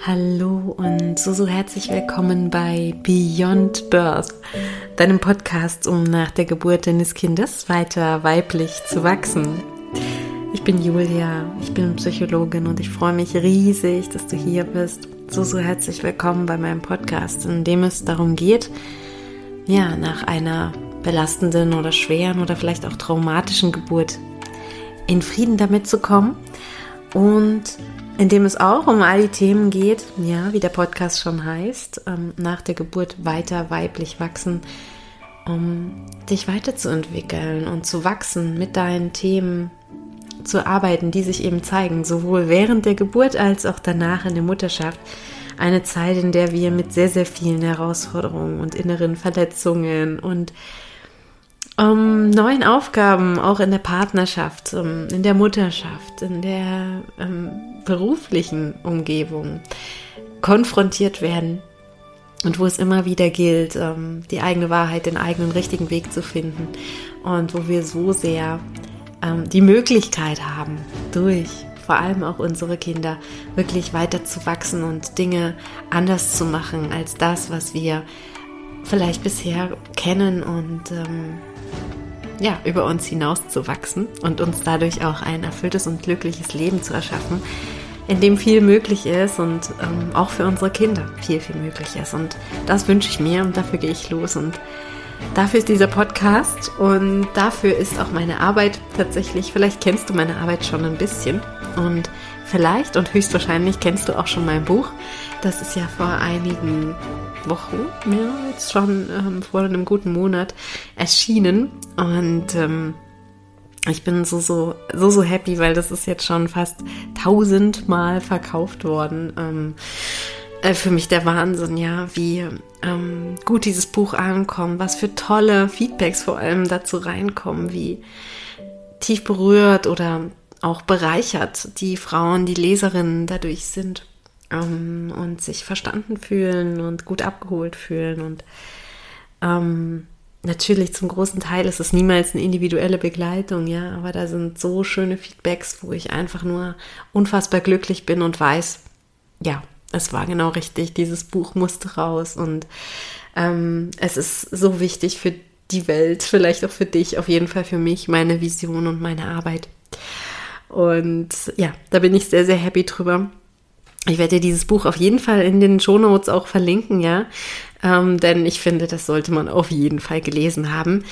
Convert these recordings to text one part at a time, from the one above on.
Hallo und so, so herzlich willkommen bei Beyond Birth, deinem Podcast, um nach der Geburt deines Kindes weiter weiblich zu wachsen. Ich bin Julia, ich bin Psychologin und ich freue mich riesig, dass du hier bist. So, so herzlich willkommen bei meinem Podcast, in dem es darum geht, ja, nach einer belastenden oder schweren oder vielleicht auch traumatischen Geburt in Frieden damit zu kommen und in dem es auch um all die Themen geht, ja, wie der Podcast schon heißt, ähm, nach der Geburt weiter weiblich wachsen, um dich weiterzuentwickeln und zu wachsen mit deinen Themen, zu arbeiten, die sich eben zeigen, sowohl während der Geburt als auch danach in der Mutterschaft. Eine Zeit, in der wir mit sehr, sehr vielen Herausforderungen und inneren Verletzungen und um neuen Aufgaben auch in der Partnerschaft, um, in der Mutterschaft, in der ähm, beruflichen Umgebung konfrontiert werden und wo es immer wieder gilt, ähm, die eigene Wahrheit, den eigenen richtigen Weg zu finden und wo wir so sehr ähm, die Möglichkeit haben, durch vor allem auch unsere Kinder wirklich weiter zu wachsen und Dinge anders zu machen als das, was wir vielleicht bisher kennen und ähm, ja, über uns hinaus zu wachsen und uns dadurch auch ein erfülltes und glückliches Leben zu erschaffen, in dem viel möglich ist und ähm, auch für unsere Kinder viel, viel möglich ist. Und das wünsche ich mir und dafür gehe ich los. Und dafür ist dieser Podcast und dafür ist auch meine Arbeit tatsächlich, vielleicht kennst du meine Arbeit schon ein bisschen und vielleicht und höchstwahrscheinlich kennst du auch schon mein Buch. Das ist ja vor einigen Wochen, ja, jetzt schon ähm, vor einem guten Monat erschienen. Und ähm, ich bin so, so, so, so happy, weil das ist jetzt schon fast tausendmal verkauft worden. Ähm, äh, für mich der Wahnsinn, ja, wie ähm, gut dieses Buch ankommt, was für tolle Feedbacks vor allem dazu reinkommen, wie tief berührt oder auch bereichert die Frauen, die Leserinnen dadurch sind ähm, und sich verstanden fühlen und gut abgeholt fühlen. Und ähm, natürlich zum großen Teil ist es niemals eine individuelle Begleitung, ja, aber da sind so schöne Feedbacks, wo ich einfach nur unfassbar glücklich bin und weiß, ja, es war genau richtig, dieses Buch musste raus und ähm, es ist so wichtig für die Welt, vielleicht auch für dich, auf jeden Fall für mich, meine Vision und meine Arbeit. Und ja, da bin ich sehr, sehr happy drüber. Ich werde dir dieses Buch auf jeden Fall in den Shownotes auch verlinken, ja. Ähm, denn ich finde, das sollte man auf jeden Fall gelesen haben.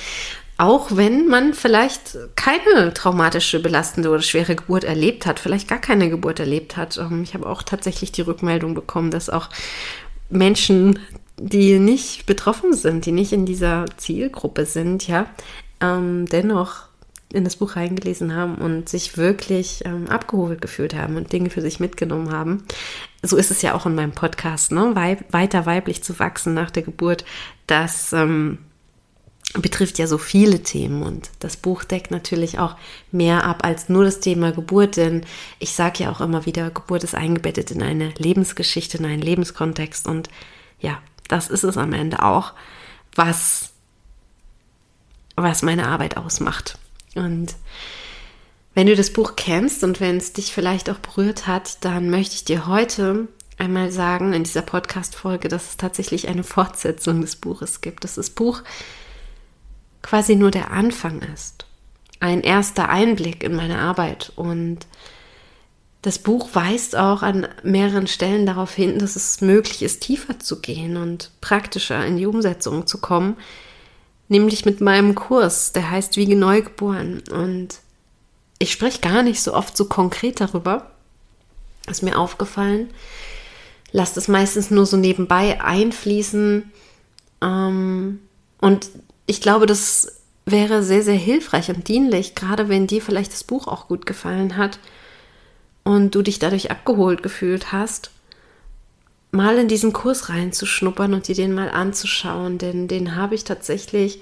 Auch wenn man vielleicht keine traumatische, belastende oder schwere Geburt erlebt hat, vielleicht gar keine Geburt erlebt hat. Ähm, ich habe auch tatsächlich die Rückmeldung bekommen, dass auch Menschen, die nicht betroffen sind, die nicht in dieser Zielgruppe sind, ja, ähm, dennoch in das Buch reingelesen haben und sich wirklich ähm, abgeholt gefühlt haben und Dinge für sich mitgenommen haben. So ist es ja auch in meinem Podcast, ne? Weib, weiter weiblich zu wachsen nach der Geburt. Das ähm, betrifft ja so viele Themen und das Buch deckt natürlich auch mehr ab als nur das Thema Geburt, denn ich sage ja auch immer wieder, Geburt ist eingebettet in eine Lebensgeschichte, in einen Lebenskontext und ja, das ist es am Ende auch, was was meine Arbeit ausmacht. Und wenn du das Buch kennst und wenn es dich vielleicht auch berührt hat, dann möchte ich dir heute einmal sagen in dieser Podcast-Folge, dass es tatsächlich eine Fortsetzung des Buches gibt, dass das Buch quasi nur der Anfang ist. Ein erster Einblick in meine Arbeit und das Buch weist auch an mehreren Stellen darauf hin, dass es möglich ist, tiefer zu gehen und praktischer in die Umsetzung zu kommen, nämlich mit meinem Kurs, der heißt Wiege Neugeboren. Und ich spreche gar nicht so oft so konkret darüber, ist mir aufgefallen. Lasst es meistens nur so nebenbei einfließen. Ähm, und ich glaube, das wäre sehr, sehr hilfreich und dienlich, gerade wenn dir vielleicht das Buch auch gut gefallen hat und du dich dadurch abgeholt gefühlt hast mal in diesen Kurs reinzuschnuppern und dir den mal anzuschauen, denn den habe ich tatsächlich,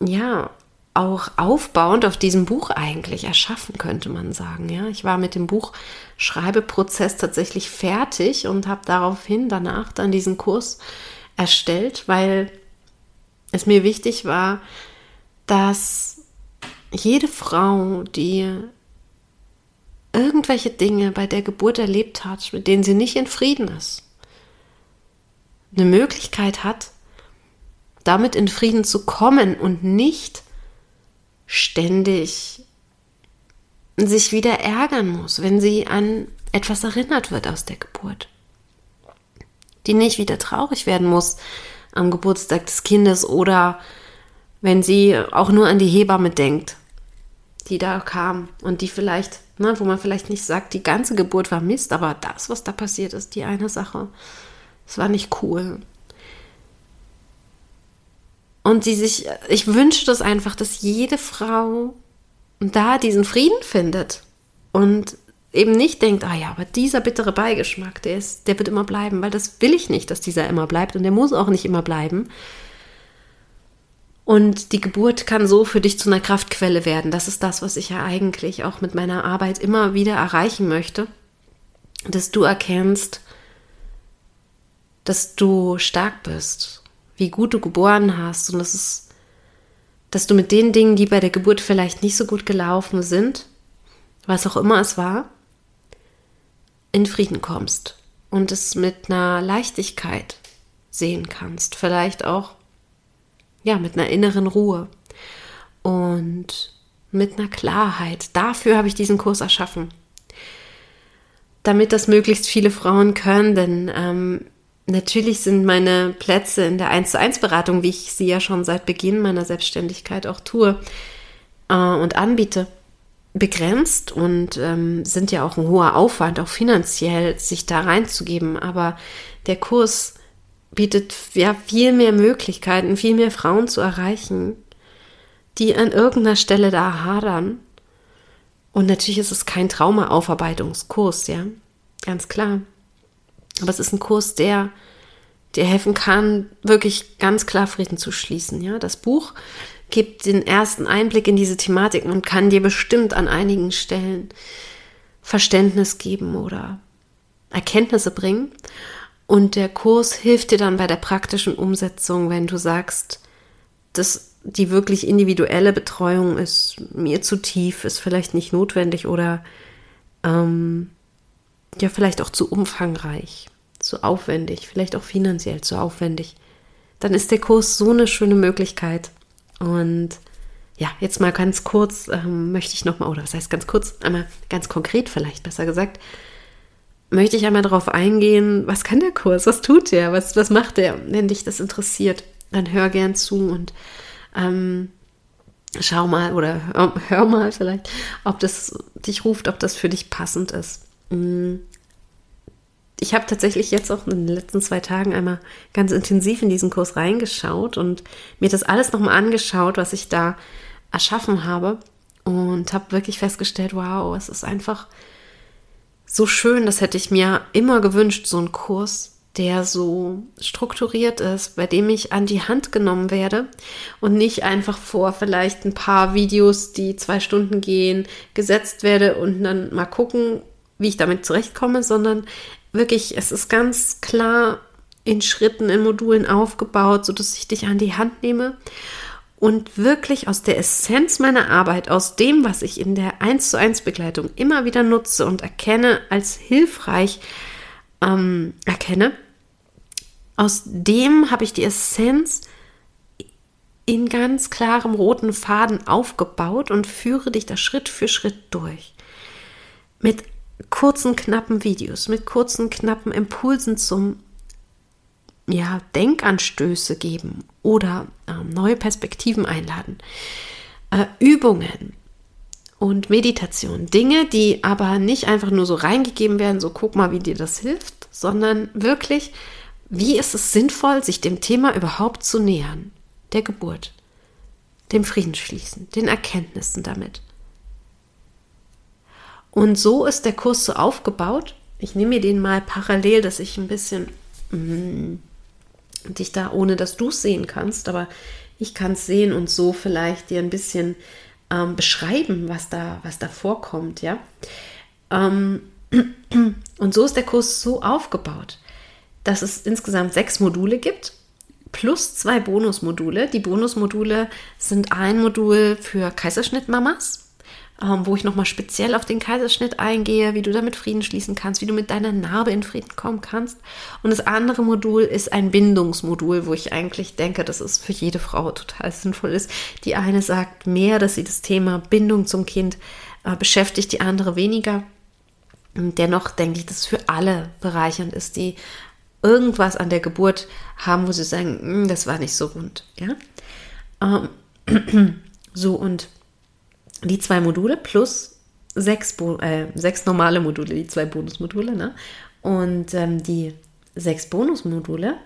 ja, auch aufbauend auf diesem Buch eigentlich erschaffen, könnte man sagen. Ja, ich war mit dem Buchschreibeprozess tatsächlich fertig und habe daraufhin danach dann diesen Kurs erstellt, weil es mir wichtig war, dass jede Frau, die irgendwelche Dinge bei der Geburt erlebt hat, mit denen sie nicht in Frieden ist, eine Möglichkeit hat, damit in Frieden zu kommen und nicht ständig sich wieder ärgern muss, wenn sie an etwas erinnert wird aus der Geburt. Die nicht wieder traurig werden muss am Geburtstag des Kindes oder wenn sie auch nur an die Hebamme denkt, die da kam und die vielleicht, ne, wo man vielleicht nicht sagt, die ganze Geburt war Mist, aber das, was da passiert ist, die eine Sache, es war nicht cool. Und die sich, ich wünsche das einfach, dass jede Frau da diesen Frieden findet und eben nicht denkt, ah ja, aber dieser bittere Beigeschmack, der ist, der wird immer bleiben, weil das will ich nicht, dass dieser immer bleibt und der muss auch nicht immer bleiben. Und die Geburt kann so für dich zu einer Kraftquelle werden. Das ist das, was ich ja eigentlich auch mit meiner Arbeit immer wieder erreichen möchte, dass du erkennst, dass du stark bist, wie gut du geboren hast und dass es, dass du mit den Dingen, die bei der Geburt vielleicht nicht so gut gelaufen sind, was auch immer es war, in Frieden kommst und es mit einer Leichtigkeit sehen kannst, vielleicht auch ja mit einer inneren Ruhe und mit einer Klarheit. Dafür habe ich diesen Kurs erschaffen, damit das möglichst viele Frauen können, denn ähm, Natürlich sind meine Plätze in der 1 zu 1 Beratung, wie ich sie ja schon seit Beginn meiner Selbstständigkeit auch tue äh, und anbiete, begrenzt und ähm, sind ja auch ein hoher Aufwand, auch finanziell sich da reinzugeben. Aber der Kurs bietet ja viel mehr Möglichkeiten, viel mehr Frauen zu erreichen, die an irgendeiner Stelle da hadern. Und natürlich ist es kein Traumaaufarbeitungskurs, ja, ganz klar. Aber es ist ein Kurs, der dir helfen kann, wirklich ganz klar Frieden zu schließen. Ja, das Buch gibt den ersten Einblick in diese Thematiken und kann dir bestimmt an einigen Stellen Verständnis geben oder Erkenntnisse bringen. Und der Kurs hilft dir dann bei der praktischen Umsetzung, wenn du sagst, dass die wirklich individuelle Betreuung ist mir zu tief, ist vielleicht nicht notwendig oder ähm, ja vielleicht auch zu umfangreich, zu aufwendig, vielleicht auch finanziell zu aufwendig, dann ist der Kurs so eine schöne Möglichkeit. Und ja, jetzt mal ganz kurz ähm, möchte ich nochmal, oder was heißt ganz kurz, einmal ganz konkret vielleicht besser gesagt, möchte ich einmal darauf eingehen, was kann der Kurs, was tut der, was, was macht der? Wenn dich das interessiert, dann hör gern zu und ähm, schau mal oder hör, hör, mal vielleicht, ob das dich ruft, ob das für dich passend ist. Mm. Ich habe tatsächlich jetzt auch in den letzten zwei Tagen einmal ganz intensiv in diesen Kurs reingeschaut und mir das alles nochmal angeschaut, was ich da erschaffen habe und habe wirklich festgestellt, wow, es ist einfach so schön, das hätte ich mir immer gewünscht, so ein Kurs, der so strukturiert ist, bei dem ich an die Hand genommen werde und nicht einfach vor vielleicht ein paar Videos, die zwei Stunden gehen, gesetzt werde und dann mal gucken, wie ich damit zurechtkomme, sondern wirklich, es ist ganz klar in Schritten, in Modulen aufgebaut, sodass ich dich an die Hand nehme und wirklich aus der Essenz meiner Arbeit, aus dem, was ich in der 1 zu 1 Begleitung immer wieder nutze und erkenne als hilfreich ähm, erkenne, aus dem habe ich die Essenz in ganz klarem roten Faden aufgebaut und führe dich da Schritt für Schritt durch. Mit kurzen, knappen Videos, mit kurzen, knappen Impulsen zum ja, Denkanstöße geben oder äh, neue Perspektiven einladen. Äh, Übungen und Meditation. Dinge, die aber nicht einfach nur so reingegeben werden, so guck mal, wie dir das hilft, sondern wirklich, wie ist es sinnvoll, sich dem Thema überhaupt zu nähern? Der Geburt, dem Friedensschließen, den Erkenntnissen damit. Und so ist der Kurs so aufgebaut. Ich nehme mir den mal parallel, dass ich ein bisschen mm, dich da, ohne dass du es sehen kannst, aber ich kann es sehen und so vielleicht dir ein bisschen ähm, beschreiben, was da, was da vorkommt, ja. Ähm, und so ist der Kurs so aufgebaut, dass es insgesamt sechs Module gibt, plus zwei Bonusmodule. Die Bonusmodule sind ein Modul für Kaiserschnittmamas, ähm, wo ich nochmal speziell auf den Kaiserschnitt eingehe, wie du damit Frieden schließen kannst, wie du mit deiner Narbe in Frieden kommen kannst. Und das andere Modul ist ein Bindungsmodul, wo ich eigentlich denke, dass es für jede Frau total sinnvoll ist. Die eine sagt mehr, dass sie das Thema Bindung zum Kind äh, beschäftigt, die andere weniger. Und dennoch denke ich, dass es für alle bereichernd ist, die irgendwas an der Geburt haben, wo sie sagen, hm, das war nicht so rund. Ja? Ähm, so und die zwei Module plus sechs, äh, sechs normale Module, die zwei Bonusmodule, ne? Und ähm, die sechs Bonusmodule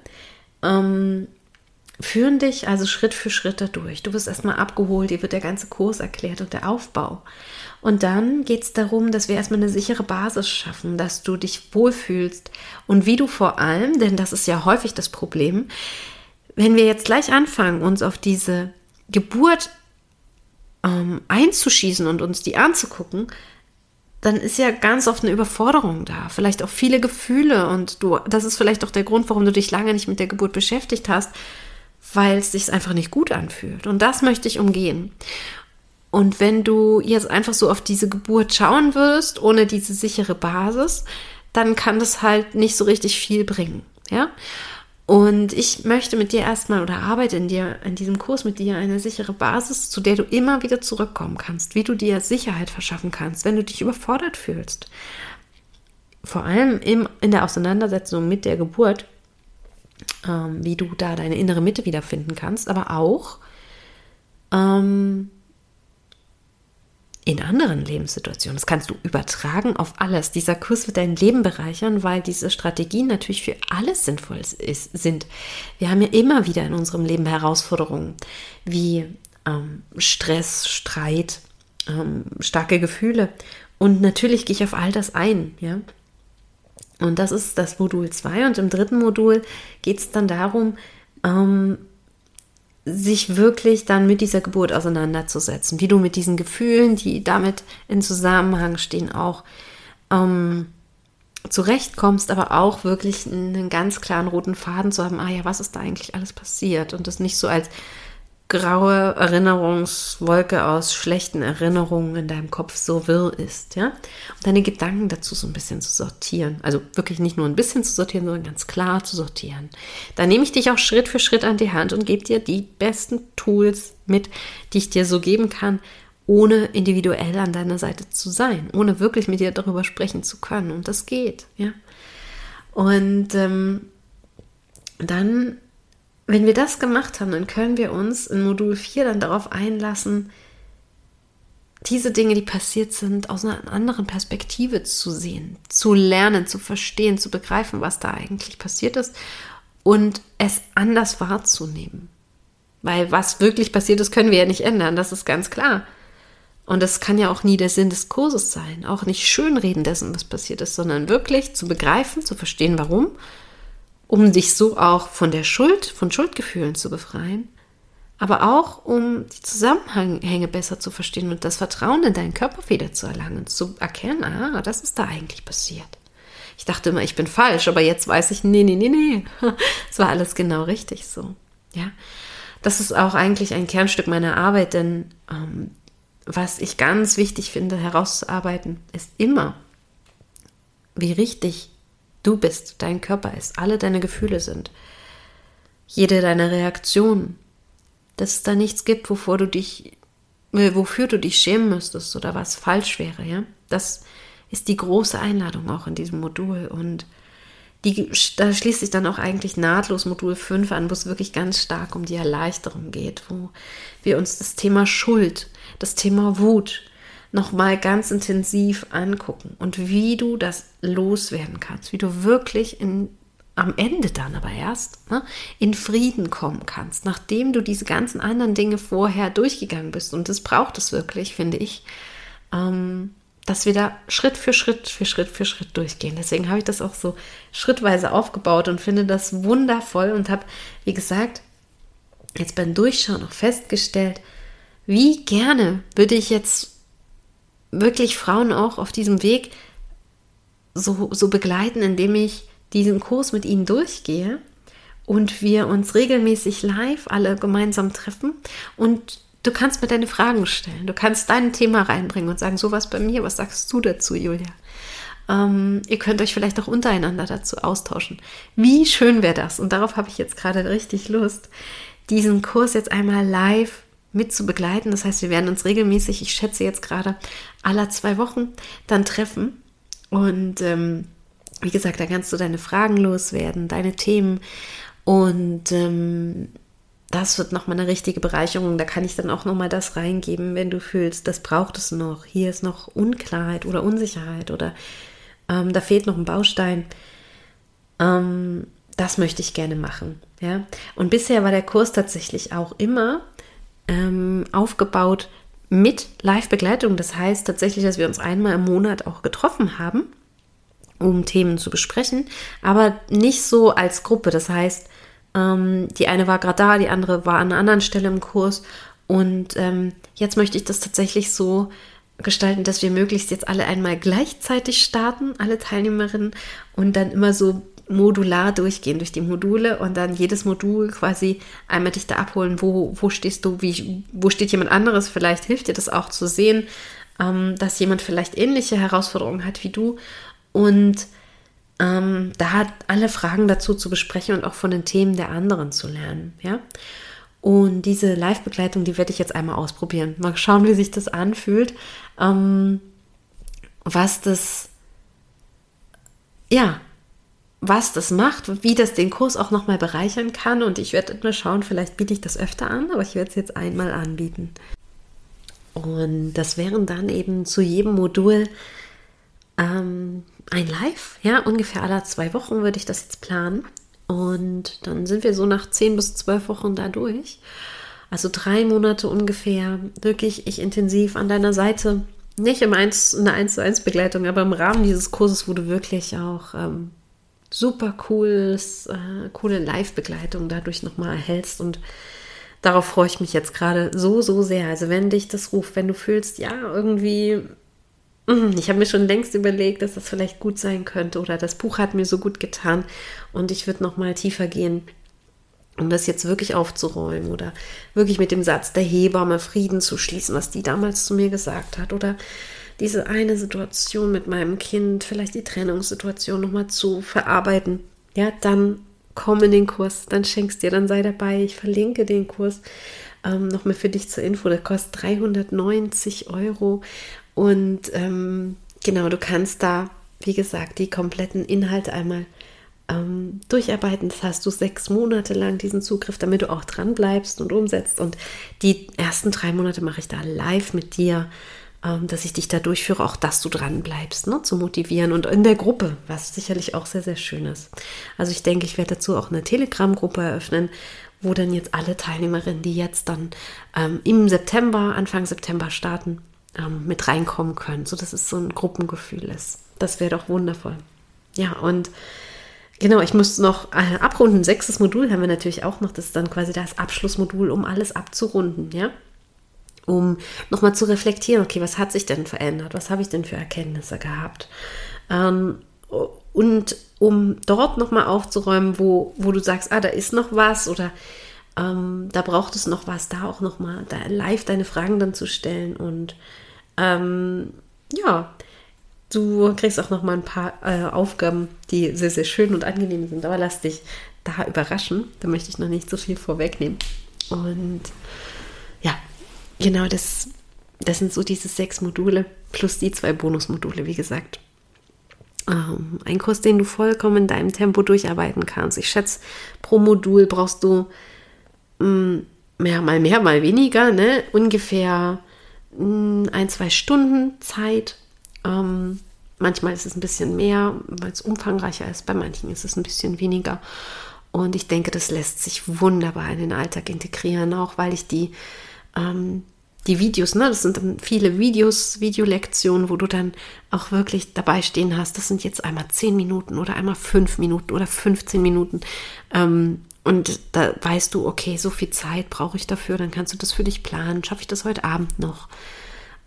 ähm, führen dich also Schritt für Schritt dadurch. Du wirst erstmal abgeholt, dir wird der ganze Kurs erklärt und der Aufbau. Und dann geht es darum, dass wir erstmal eine sichere Basis schaffen, dass du dich wohlfühlst und wie du vor allem, denn das ist ja häufig das Problem, wenn wir jetzt gleich anfangen, uns auf diese Geburt ähm, einzuschießen und uns die anzugucken, dann ist ja ganz oft eine Überforderung da, vielleicht auch viele Gefühle und du, das ist vielleicht auch der Grund, warum du dich lange nicht mit der Geburt beschäftigt hast, weil es sich einfach nicht gut anfühlt. Und das möchte ich umgehen. Und wenn du jetzt einfach so auf diese Geburt schauen würdest, ohne diese sichere Basis, dann kann das halt nicht so richtig viel bringen. Ja? Und ich möchte mit dir erstmal oder arbeite in dir, in diesem Kurs mit dir eine sichere Basis, zu der du immer wieder zurückkommen kannst, wie du dir Sicherheit verschaffen kannst, wenn du dich überfordert fühlst. Vor allem im, in der Auseinandersetzung mit der Geburt, ähm, wie du da deine innere Mitte wiederfinden kannst, aber auch ähm, in anderen Lebenssituationen. Das kannst du übertragen auf alles. Dieser Kurs wird dein Leben bereichern, weil diese Strategien natürlich für alles sinnvoll ist, sind. Wir haben ja immer wieder in unserem Leben Herausforderungen wie ähm, Stress, Streit, ähm, starke Gefühle. Und natürlich gehe ich auf all das ein, ja. Und das ist das Modul 2. Und im dritten Modul geht es dann darum, ähm, sich wirklich dann mit dieser Geburt auseinanderzusetzen, wie du mit diesen Gefühlen, die damit in Zusammenhang stehen, auch ähm, zurechtkommst, aber auch wirklich einen ganz klaren roten Faden zu haben, ah ja, was ist da eigentlich alles passiert? Und das nicht so als graue Erinnerungswolke aus schlechten Erinnerungen in deinem Kopf so wirr ist, ja? Und deine Gedanken dazu so ein bisschen zu sortieren. Also wirklich nicht nur ein bisschen zu sortieren, sondern ganz klar zu sortieren. Da nehme ich dich auch Schritt für Schritt an die Hand und gebe dir die besten Tools mit, die ich dir so geben kann, ohne individuell an deiner Seite zu sein, ohne wirklich mit dir darüber sprechen zu können. Und das geht, ja? Und ähm, dann wenn wir das gemacht haben, dann können wir uns in Modul 4 dann darauf einlassen, diese Dinge, die passiert sind, aus einer anderen Perspektive zu sehen, zu lernen, zu verstehen, zu begreifen, was da eigentlich passiert ist und es anders wahrzunehmen. Weil was wirklich passiert ist, können wir ja nicht ändern, das ist ganz klar. Und das kann ja auch nie der Sinn des Kurses sein, auch nicht schönreden dessen, was passiert ist, sondern wirklich zu begreifen, zu verstehen, warum um dich so auch von der Schuld, von Schuldgefühlen zu befreien, aber auch um die Zusammenhänge besser zu verstehen und das Vertrauen in deinen Körper wieder zu erlangen, zu erkennen, ah, das ist da eigentlich passiert. Ich dachte immer, ich bin falsch, aber jetzt weiß ich, nee, nee, nee, nee, es war alles genau richtig so. Ja, das ist auch eigentlich ein Kernstück meiner Arbeit, denn ähm, was ich ganz wichtig finde herauszuarbeiten, ist immer, wie richtig Du bist, dein Körper ist, alle deine Gefühle sind. Jede deiner Reaktionen. Dass es da nichts gibt, wovor du dich, äh, wofür du dich schämen müsstest oder was falsch wäre, ja. Das ist die große Einladung auch in diesem Modul und die, da schließt sich dann auch eigentlich nahtlos Modul 5 an, wo es wirklich ganz stark um die Erleichterung geht, wo wir uns das Thema Schuld, das Thema Wut, nochmal ganz intensiv angucken und wie du das loswerden kannst, wie du wirklich in, am Ende dann aber erst ne, in Frieden kommen kannst, nachdem du diese ganzen anderen Dinge vorher durchgegangen bist. Und das braucht es wirklich, finde ich, ähm, dass wir da Schritt für Schritt für Schritt für Schritt durchgehen. Deswegen habe ich das auch so schrittweise aufgebaut und finde das wundervoll und habe, wie gesagt, jetzt beim Durchschauen auch festgestellt, wie gerne würde ich jetzt wirklich Frauen auch auf diesem Weg so, so begleiten, indem ich diesen Kurs mit ihnen durchgehe und wir uns regelmäßig live alle gemeinsam treffen und du kannst mir deine Fragen stellen. Du kannst dein Thema reinbringen und sagen, sowas bei mir, was sagst du dazu, Julia? Ähm, ihr könnt euch vielleicht auch untereinander dazu austauschen. Wie schön wäre das? Und darauf habe ich jetzt gerade richtig Lust, diesen Kurs jetzt einmal live mit zu begleiten. Das heißt, wir werden uns regelmäßig, ich schätze jetzt gerade, aller zwei Wochen dann treffen. Und ähm, wie gesagt, da kannst du deine Fragen loswerden, deine Themen. Und ähm, das wird nochmal eine richtige Bereicherung. Da kann ich dann auch nochmal das reingeben, wenn du fühlst, das braucht es noch. Hier ist noch Unklarheit oder Unsicherheit oder ähm, da fehlt noch ein Baustein. Ähm, das möchte ich gerne machen. Ja? Und bisher war der Kurs tatsächlich auch immer ähm, aufgebaut mit Live-Begleitung. Das heißt tatsächlich, dass wir uns einmal im Monat auch getroffen haben, um Themen zu besprechen, aber nicht so als Gruppe. Das heißt, ähm, die eine war gerade da, die andere war an einer anderen Stelle im Kurs. Und ähm, jetzt möchte ich das tatsächlich so gestalten, dass wir möglichst jetzt alle einmal gleichzeitig starten, alle Teilnehmerinnen, und dann immer so modular durchgehen durch die Module und dann jedes Modul quasi einmal dich da abholen, wo, wo stehst du, wie, wo steht jemand anderes, vielleicht hilft dir das auch zu sehen, ähm, dass jemand vielleicht ähnliche Herausforderungen hat wie du und ähm, da alle Fragen dazu zu besprechen und auch von den Themen der anderen zu lernen, ja. Und diese Live-Begleitung, die werde ich jetzt einmal ausprobieren. Mal schauen, wie sich das anfühlt. Ähm, was das, ja, was das macht, wie das den Kurs auch nochmal bereichern kann. Und ich werde mal schauen, vielleicht biete ich das öfter an, aber ich werde es jetzt einmal anbieten. Und das wären dann eben zu jedem Modul ähm, ein Live, ja, ungefähr alle zwei Wochen würde ich das jetzt planen. Und dann sind wir so nach zehn bis zwölf Wochen da durch. Also drei Monate ungefähr, wirklich ich intensiv an deiner Seite. Nicht im 1, in der 1 zu 1 Begleitung, aber im Rahmen dieses Kurses, wo du wirklich auch ähm, super cooles, äh, coole Live-Begleitung dadurch nochmal erhältst. Und darauf freue ich mich jetzt gerade so, so sehr. Also wenn dich das ruft, wenn du fühlst, ja, irgendwie, mm, ich habe mir schon längst überlegt, dass das vielleicht gut sein könnte oder das Buch hat mir so gut getan und ich würde nochmal tiefer gehen um das jetzt wirklich aufzuräumen oder wirklich mit dem Satz der Hebamme Frieden zu schließen, was die damals zu mir gesagt hat oder diese eine Situation mit meinem Kind, vielleicht die Trennungssituation nochmal zu verarbeiten, ja, dann komm in den Kurs, dann schenkst dir, dann sei dabei. Ich verlinke den Kurs ähm, nochmal für dich zur Info. Der kostet 390 Euro und ähm, genau, du kannst da, wie gesagt, die kompletten Inhalte einmal ähm, durcharbeiten. Das hast du sechs Monate lang diesen Zugriff, damit du auch dran bleibst und umsetzt. Und die ersten drei Monate mache ich da live mit dir dass ich dich da durchführe, auch dass du dran bleibst, ne, zu motivieren und in der Gruppe, was sicherlich auch sehr, sehr schön ist. Also ich denke, ich werde dazu auch eine Telegram-Gruppe eröffnen, wo dann jetzt alle Teilnehmerinnen, die jetzt dann ähm, im September, Anfang September starten, ähm, mit reinkommen können, so dass es so ein Gruppengefühl ist. Das wäre doch wundervoll. Ja, und Genau, ich muss noch äh, abrunden. Sechstes Modul haben wir natürlich auch noch. Das ist dann quasi das Abschlussmodul, um alles abzurunden, ja um nochmal zu reflektieren, okay, was hat sich denn verändert? Was habe ich denn für Erkenntnisse gehabt? Ähm, und um dort nochmal aufzuräumen, wo, wo du sagst, ah, da ist noch was oder ähm, da braucht es noch was, da auch nochmal da live deine Fragen dann zu stellen und ähm, ja, du kriegst auch nochmal ein paar äh, Aufgaben, die sehr, sehr schön und angenehm sind, aber lass dich da überraschen, da möchte ich noch nicht so viel vorwegnehmen und Genau, das, das sind so diese sechs Module plus die zwei Bonusmodule, wie gesagt. Ähm, ein Kurs, den du vollkommen in deinem Tempo durcharbeiten kannst. Ich schätze, pro Modul brauchst du mh, mm, mehr, mal mehr, mal weniger, ne? ungefähr mh, mm, ein, zwei Stunden Zeit. Ähm, manchmal ist es ein bisschen mehr, weil es umfangreicher ist. Bei manchen ist es ein bisschen weniger. Und ich denke, das lässt sich wunderbar in den Alltag integrieren, auch weil ich die ähm, die Videos, ne, das sind dann viele Videos, Videolektionen, wo du dann auch wirklich dabei stehen hast, das sind jetzt einmal 10 Minuten oder einmal 5 Minuten oder 15 Minuten. Ähm, und da weißt du, okay, so viel Zeit brauche ich dafür, dann kannst du das für dich planen. Schaffe ich das heute Abend noch?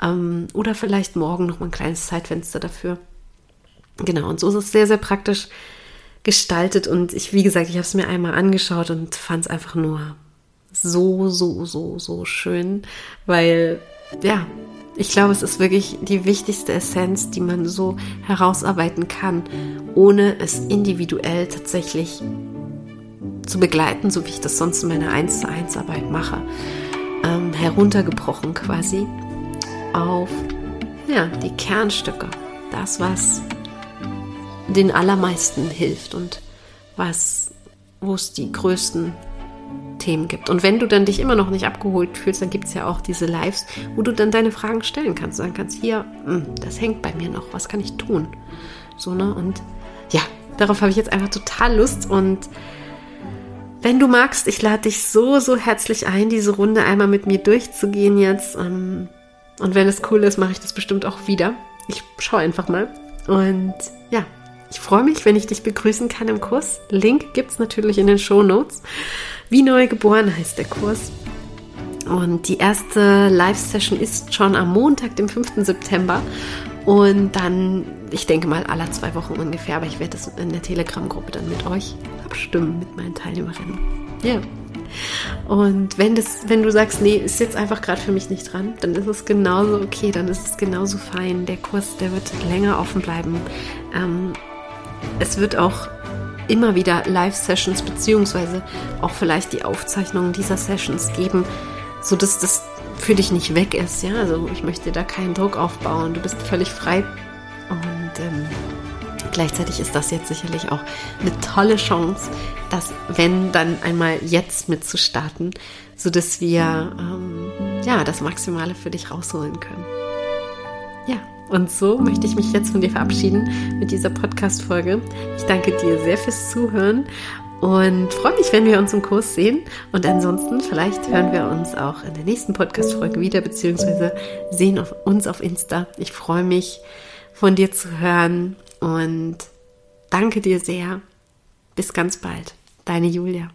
Ähm, oder vielleicht morgen noch mal ein kleines Zeitfenster dafür. Genau, und so ist es sehr, sehr praktisch gestaltet. Und ich, wie gesagt, ich habe es mir einmal angeschaut und fand es einfach nur so, so, so, so schön, weil ja, ich glaube, es ist wirklich die wichtigste Essenz, die man so herausarbeiten kann, ohne es individuell tatsächlich zu begleiten, so wie ich das sonst in meiner 1 zu 1 Arbeit mache. Ähm, heruntergebrochen quasi auf ja, die Kernstücke. Das, was den allermeisten hilft und was, wo es die größten Themen gibt. Und wenn du dann dich immer noch nicht abgeholt fühlst, dann gibt es ja auch diese Lives, wo du dann deine Fragen stellen kannst. Sagen kannst, hier, hm, das hängt bei mir noch, was kann ich tun? So, ne? Und ja, darauf habe ich jetzt einfach total Lust. Und wenn du magst, ich lade dich so, so herzlich ein, diese Runde einmal mit mir durchzugehen jetzt. Ähm, und wenn es cool ist, mache ich das bestimmt auch wieder. Ich schaue einfach mal. Und ja, ich freue mich, wenn ich dich begrüßen kann im Kurs. Link gibt es natürlich in den Show Notes. Wie neu geboren heißt der Kurs. Und die erste Live-Session ist schon am Montag, dem 5. September. Und dann, ich denke mal, alle zwei Wochen ungefähr, aber ich werde das in der Telegram-Gruppe dann mit euch abstimmen, mit meinen Teilnehmerinnen. Ja. Und wenn, das, wenn du sagst, nee, ist jetzt einfach gerade für mich nicht dran, dann ist es genauso okay, dann ist es genauso fein. Der Kurs, der wird länger offen bleiben. Ähm, es wird auch immer wieder Live-Sessions beziehungsweise auch vielleicht die Aufzeichnungen dieser Sessions geben, sodass das für dich nicht weg ist. Ja, also ich möchte da keinen Druck aufbauen. Du bist völlig frei und ähm, gleichzeitig ist das jetzt sicherlich auch eine tolle Chance, das wenn dann einmal jetzt mitzustarten, sodass wir ähm, ja das Maximale für dich rausholen können. Ja, und so möchte ich mich jetzt von dir verabschieden mit dieser Podcast-Folge. Ich danke dir sehr fürs Zuhören und freue mich, wenn wir uns im Kurs sehen. Und ansonsten, vielleicht hören wir uns auch in der nächsten Podcast-Folge wieder, beziehungsweise sehen auf uns auf Insta. Ich freue mich, von dir zu hören und danke dir sehr. Bis ganz bald. Deine Julia.